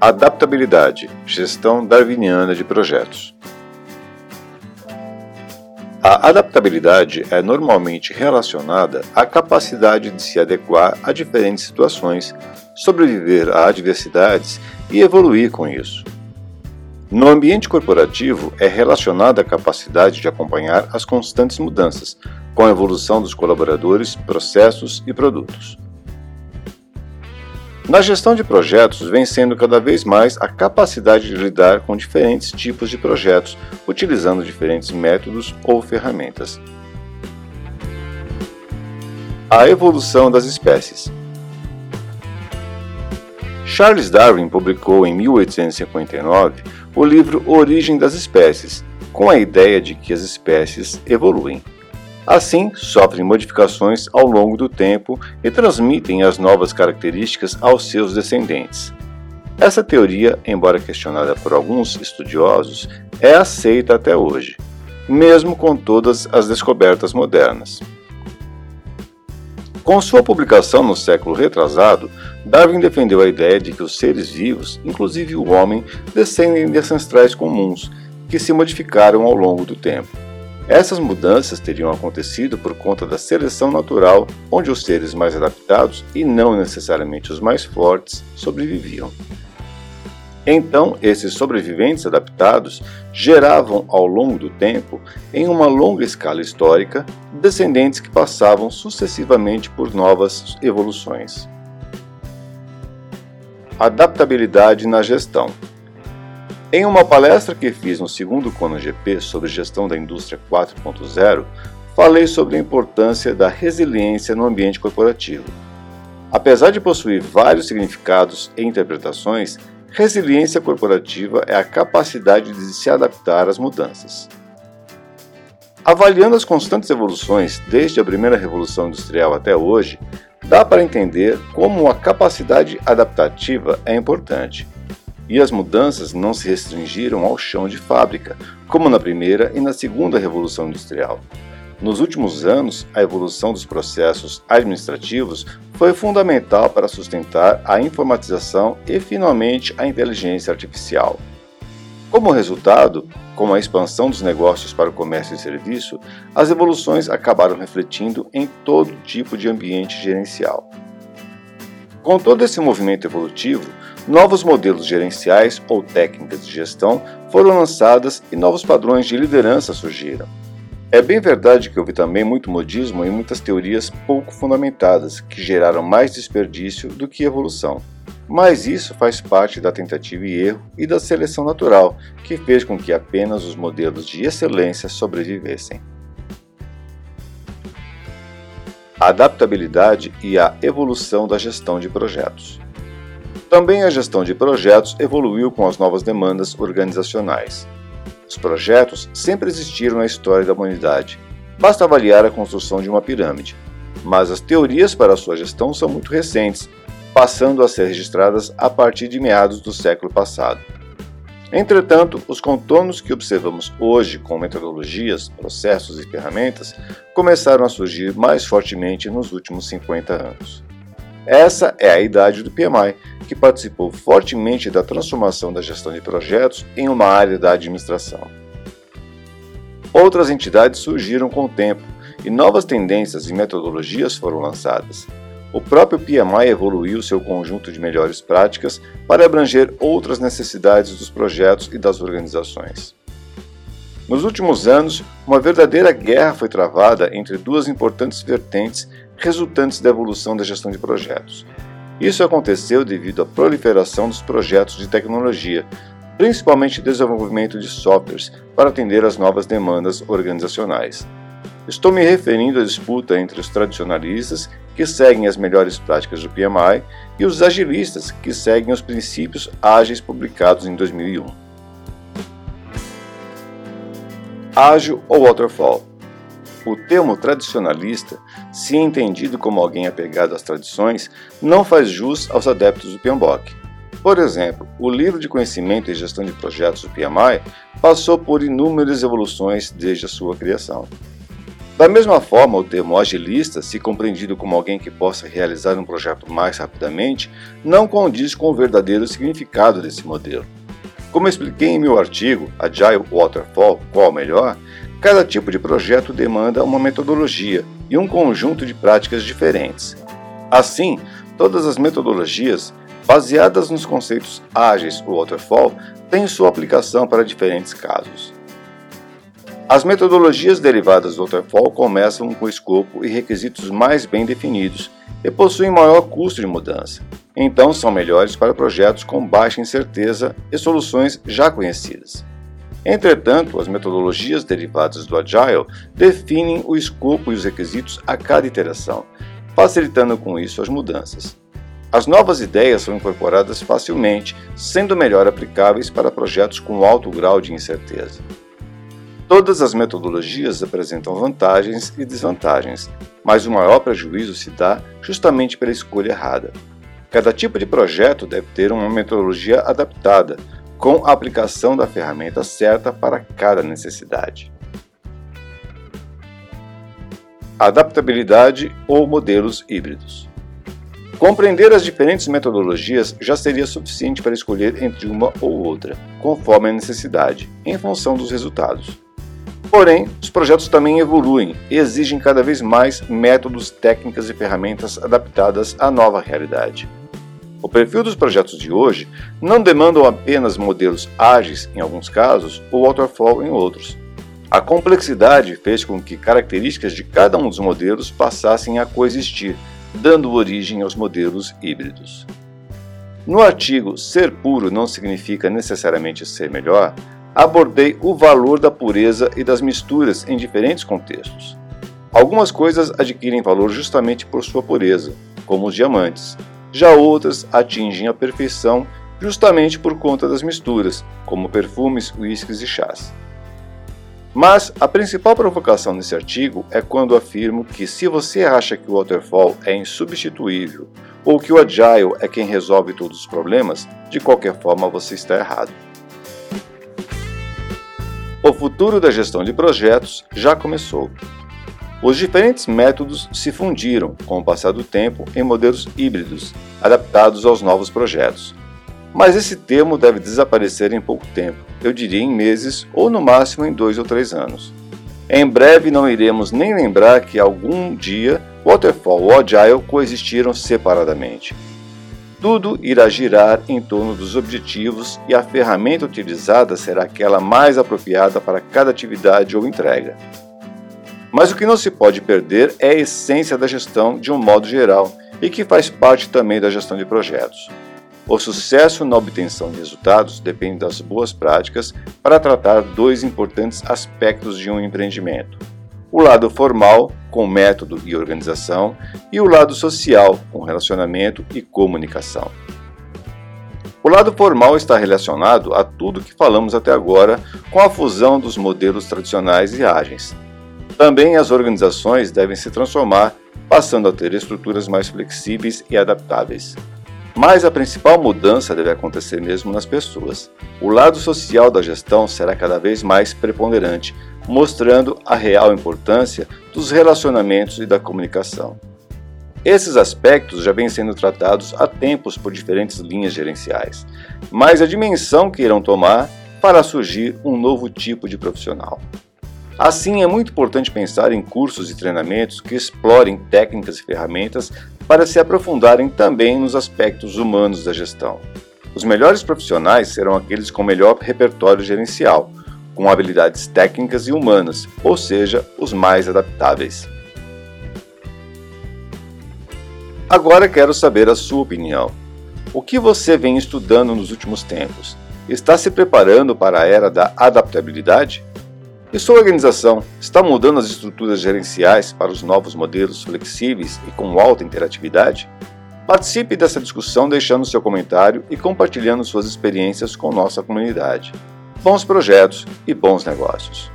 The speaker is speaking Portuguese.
Adaptabilidade Gestão Darwiniana de Projetos. A adaptabilidade é normalmente relacionada à capacidade de se adequar a diferentes situações, sobreviver a adversidades e evoluir com isso. No ambiente corporativo, é relacionada à capacidade de acompanhar as constantes mudanças, com a evolução dos colaboradores, processos e produtos. Na gestão de projetos, vem sendo cada vez mais a capacidade de lidar com diferentes tipos de projetos, utilizando diferentes métodos ou ferramentas. A evolução das espécies. Charles Darwin publicou em 1859 o livro Origem das Espécies, com a ideia de que as espécies evoluem. Assim, sofrem modificações ao longo do tempo e transmitem as novas características aos seus descendentes. Essa teoria, embora questionada por alguns estudiosos, é aceita até hoje, mesmo com todas as descobertas modernas. Com sua publicação no século retrasado, Darwin defendeu a ideia de que os seres vivos, inclusive o homem, descendem de ancestrais comuns que se modificaram ao longo do tempo. Essas mudanças teriam acontecido por conta da seleção natural, onde os seres mais adaptados e não necessariamente os mais fortes sobreviviam. Então, esses sobreviventes adaptados geravam ao longo do tempo, em uma longa escala histórica, descendentes que passavam sucessivamente por novas evoluções. Adaptabilidade na gestão. Em uma palestra que fiz no segundo Cono GP sobre gestão da indústria 4.0, falei sobre a importância da resiliência no ambiente corporativo. Apesar de possuir vários significados e interpretações, resiliência corporativa é a capacidade de se adaptar às mudanças. Avaliando as constantes evoluções desde a primeira revolução industrial até hoje, dá para entender como a capacidade adaptativa é importante e as mudanças não se restringiram ao chão de fábrica, como na primeira e na segunda Revolução Industrial. Nos últimos anos, a evolução dos processos administrativos foi fundamental para sustentar a informatização e, finalmente, a inteligência artificial. Como resultado, com a expansão dos negócios para o comércio e serviço, as evoluções acabaram refletindo em todo tipo de ambiente gerencial. Com todo esse movimento evolutivo, novos modelos gerenciais ou técnicas de gestão foram lançadas e novos padrões de liderança surgiram. É bem verdade que houve também muito modismo e muitas teorias pouco fundamentadas, que geraram mais desperdício do que evolução. Mas isso faz parte da tentativa e erro e da seleção natural, que fez com que apenas os modelos de excelência sobrevivessem. A adaptabilidade e a evolução da gestão de projetos. Também a gestão de projetos evoluiu com as novas demandas organizacionais. Os projetos sempre existiram na história da humanidade. Basta avaliar a construção de uma pirâmide. Mas as teorias para sua gestão são muito recentes, passando a ser registradas a partir de meados do século passado. Entretanto, os contornos que observamos hoje com metodologias, processos e ferramentas começaram a surgir mais fortemente nos últimos 50 anos. Essa é a idade do PMI, que participou fortemente da transformação da gestão de projetos em uma área da administração. Outras entidades surgiram com o tempo e novas tendências e metodologias foram lançadas. O próprio PMI evoluiu seu conjunto de melhores práticas para abranger outras necessidades dos projetos e das organizações. Nos últimos anos, uma verdadeira guerra foi travada entre duas importantes vertentes resultantes da evolução da gestão de projetos. Isso aconteceu devido à proliferação dos projetos de tecnologia, principalmente desenvolvimento de softwares para atender às novas demandas organizacionais. Estou me referindo à disputa entre os tradicionalistas, que seguem as melhores práticas do PMI, e os agilistas, que seguem os princípios ágeis publicados em 2001. Ágil ou Waterfall o termo tradicionalista, se entendido como alguém apegado às tradições, não faz jus aos adeptos do PMBOK. Por exemplo, o livro de conhecimento e gestão de projetos do PMI passou por inúmeras evoluções desde a sua criação. Da mesma forma, o termo agilista, se compreendido como alguém que possa realizar um projeto mais rapidamente, não condiz com o verdadeiro significado desse modelo. Como expliquei em meu artigo Agile Waterfall, qual melhor, cada tipo de projeto demanda uma metodologia e um conjunto de práticas diferentes. Assim, todas as metodologias, baseadas nos conceitos ágeis ou waterfall, têm sua aplicação para diferentes casos. As metodologias derivadas do Waterfall começam com escopo e requisitos mais bem definidos e possuem maior custo de mudança, então são melhores para projetos com baixa incerteza e soluções já conhecidas. Entretanto, as metodologias derivadas do Agile definem o escopo e os requisitos a cada iteração, facilitando com isso as mudanças. As novas ideias são incorporadas facilmente, sendo melhor aplicáveis para projetos com alto grau de incerteza. Todas as metodologias apresentam vantagens e desvantagens, mas o maior prejuízo se dá justamente pela escolha errada. Cada tipo de projeto deve ter uma metodologia adaptada, com a aplicação da ferramenta certa para cada necessidade. Adaptabilidade ou modelos híbridos. Compreender as diferentes metodologias já seria suficiente para escolher entre uma ou outra, conforme a necessidade, em função dos resultados. Porém, os projetos também evoluem e exigem cada vez mais métodos, técnicas e ferramentas adaptadas à nova realidade. O perfil dos projetos de hoje não demandam apenas modelos ágeis em alguns casos ou waterfall em outros. A complexidade fez com que características de cada um dos modelos passassem a coexistir, dando origem aos modelos híbridos. No artigo Ser puro não significa necessariamente ser melhor, abordei o valor da pureza e das misturas em diferentes contextos. Algumas coisas adquirem valor justamente por sua pureza, como os diamantes, já outras atingem a perfeição justamente por conta das misturas, como perfumes, uísques e chás. Mas a principal provocação nesse artigo é quando afirmo que se você acha que o waterfall é insubstituível ou que o agile é quem resolve todos os problemas, de qualquer forma você está errado. O futuro da gestão de projetos já começou. Os diferentes métodos se fundiram, com o passar do tempo, em modelos híbridos, adaptados aos novos projetos. Mas esse termo deve desaparecer em pouco tempo, eu diria em meses ou no máximo em dois ou três anos. Em breve não iremos nem lembrar que algum dia Waterfall ou Agile coexistiram separadamente. Tudo irá girar em torno dos objetivos e a ferramenta utilizada será aquela mais apropriada para cada atividade ou entrega. Mas o que não se pode perder é a essência da gestão de um modo geral e que faz parte também da gestão de projetos. O sucesso na obtenção de resultados depende das boas práticas para tratar dois importantes aspectos de um empreendimento o lado formal, com método e organização, e o lado social, com relacionamento e comunicação. O lado formal está relacionado a tudo que falamos até agora com a fusão dos modelos tradicionais e ágeis. Também as organizações devem se transformar, passando a ter estruturas mais flexíveis e adaptáveis. Mas a principal mudança deve acontecer mesmo nas pessoas. O lado social da gestão será cada vez mais preponderante, mostrando a real importância dos relacionamentos e da comunicação. Esses aspectos já vêm sendo tratados há tempos por diferentes linhas gerenciais, mas a dimensão que irão tomar fará surgir um novo tipo de profissional. Assim, é muito importante pensar em cursos e treinamentos que explorem técnicas e ferramentas para se aprofundarem também nos aspectos humanos da gestão. Os melhores profissionais serão aqueles com melhor repertório gerencial, com habilidades técnicas e humanas, ou seja, os mais adaptáveis. Agora quero saber a sua opinião. O que você vem estudando nos últimos tempos? Está se preparando para a era da adaptabilidade? E sua organização está mudando as estruturas gerenciais para os novos modelos flexíveis e com alta interatividade? Participe dessa discussão deixando seu comentário e compartilhando suas experiências com nossa comunidade bons projetos e bons negócios.